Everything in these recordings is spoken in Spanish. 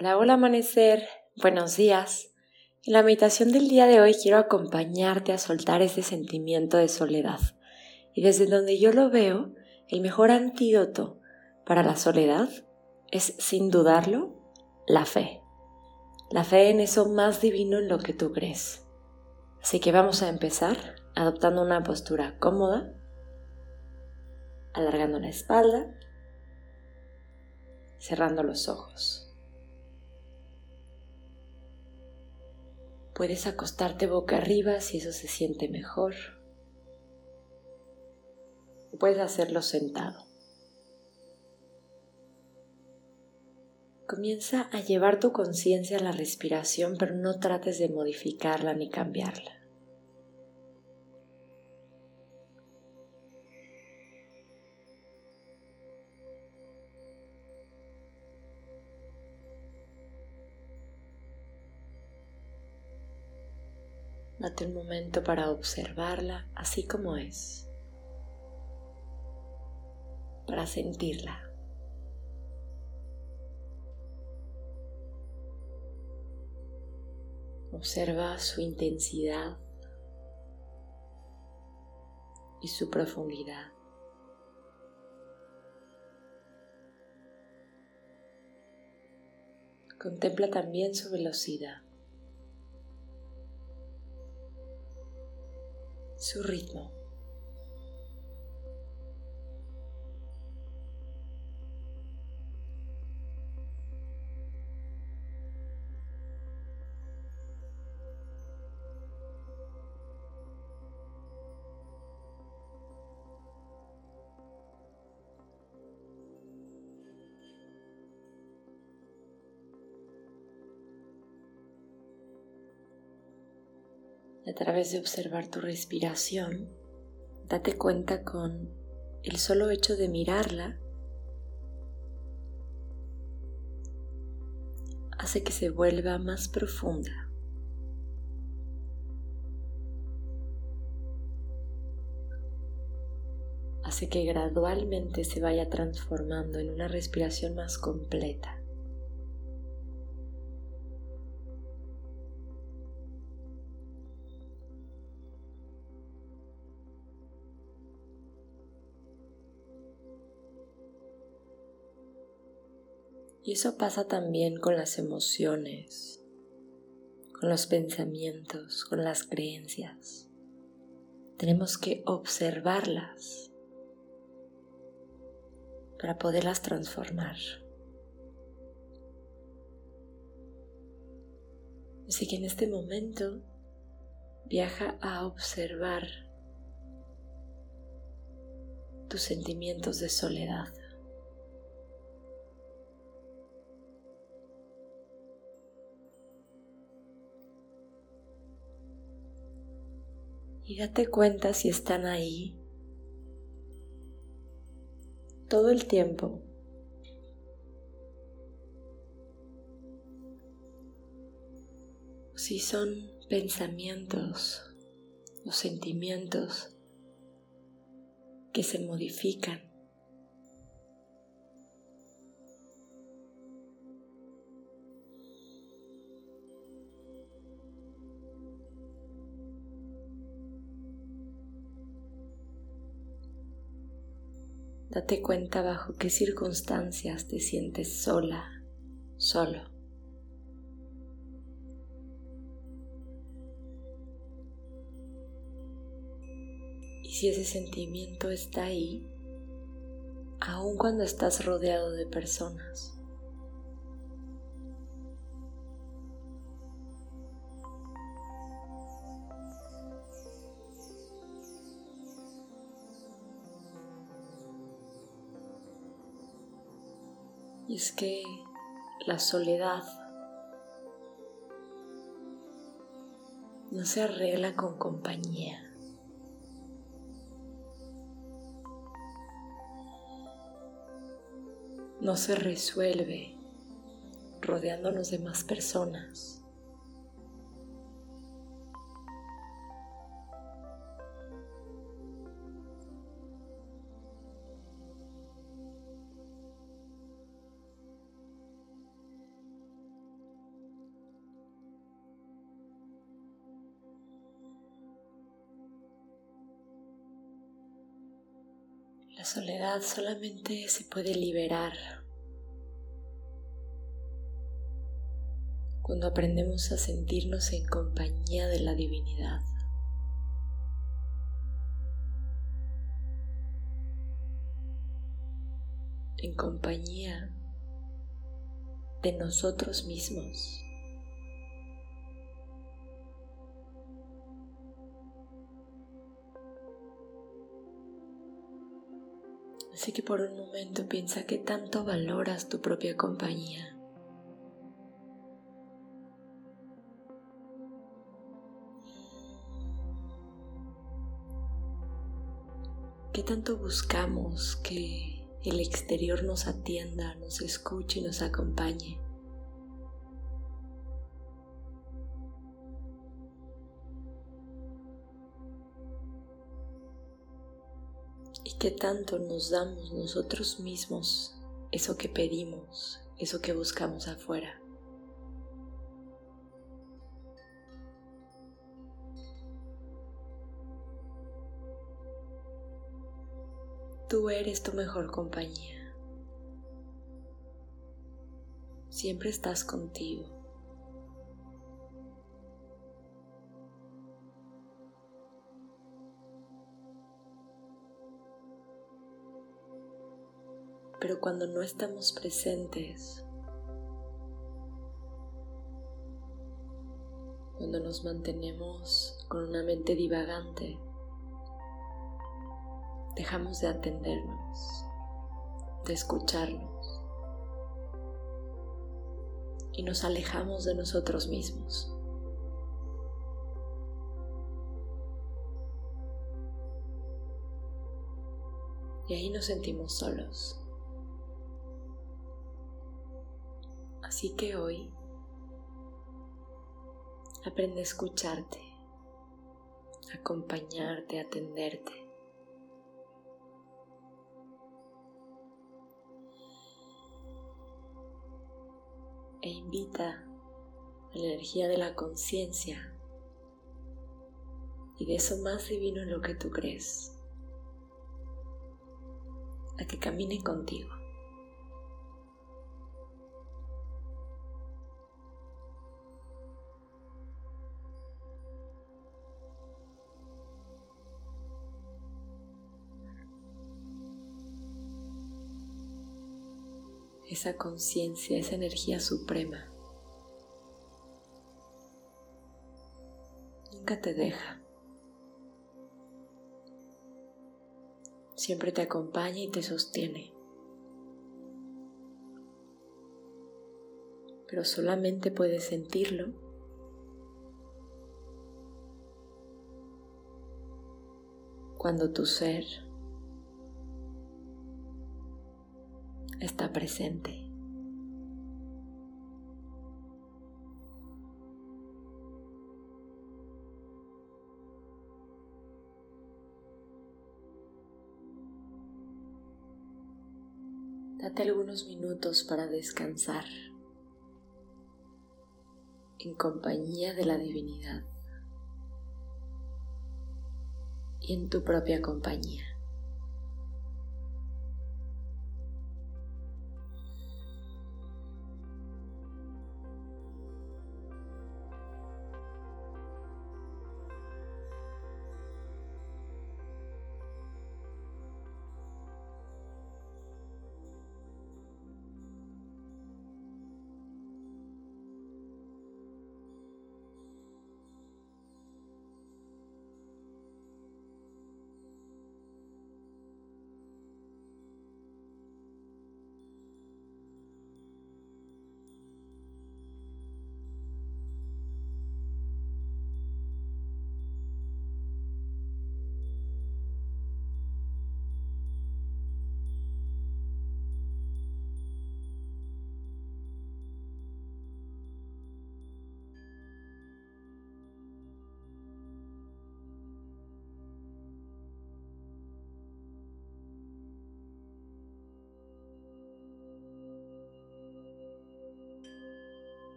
Hola, hola amanecer, buenos días. En la meditación del día de hoy quiero acompañarte a soltar ese sentimiento de soledad. Y desde donde yo lo veo, el mejor antídoto para la soledad es, sin dudarlo, la fe. La fe en eso más divino en lo que tú crees. Así que vamos a empezar adoptando una postura cómoda, alargando la espalda, cerrando los ojos. Puedes acostarte boca arriba si eso se siente mejor. puedes hacerlo sentado. Comienza a llevar tu conciencia a la respiración, pero no trates de modificarla ni cambiarla. Date un momento para observarla así como es, para sentirla. Observa su intensidad y su profundidad. Contempla también su velocidad. Su ritmo. A través de observar tu respiración, date cuenta con el solo hecho de mirarla, hace que se vuelva más profunda. Hace que gradualmente se vaya transformando en una respiración más completa. Y eso pasa también con las emociones, con los pensamientos, con las creencias. Tenemos que observarlas para poderlas transformar. Así que en este momento viaja a observar tus sentimientos de soledad. Y date cuenta si están ahí todo el tiempo. Si son pensamientos o sentimientos que se modifican. Date cuenta bajo qué circunstancias te sientes sola, solo. Y si ese sentimiento está ahí, aun cuando estás rodeado de personas. Y es que la soledad no se arregla con compañía. No se resuelve rodeándonos de más personas. La soledad solamente se puede liberar cuando aprendemos a sentirnos en compañía de la divinidad. En compañía de nosotros mismos. Así que por un momento piensa que tanto valoras tu propia compañía. ¿Qué tanto buscamos que el exterior nos atienda, nos escuche y nos acompañe? Qué tanto nos damos nosotros mismos eso que pedimos, eso que buscamos afuera? Tú eres tu mejor compañía. Siempre estás contigo. Pero cuando no estamos presentes, cuando nos mantenemos con una mente divagante, dejamos de atendernos, de escucharnos y nos alejamos de nosotros mismos. Y ahí nos sentimos solos. Así que hoy aprende a escucharte, acompañarte, atenderte. e invita a la energía de la conciencia y de eso más divino en lo que tú crees, a que camine contigo. Esa conciencia, esa energía suprema. Nunca te deja. Siempre te acompaña y te sostiene. Pero solamente puedes sentirlo cuando tu ser está presente. Date algunos minutos para descansar en compañía de la divinidad y en tu propia compañía.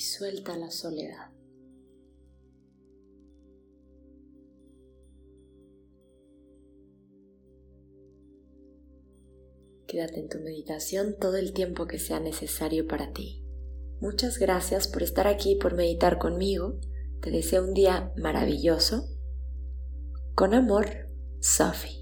Suelta la soledad. Quédate en tu meditación todo el tiempo que sea necesario para ti. Muchas gracias por estar aquí, por meditar conmigo. Te deseo un día maravilloso. Con amor, Sophie.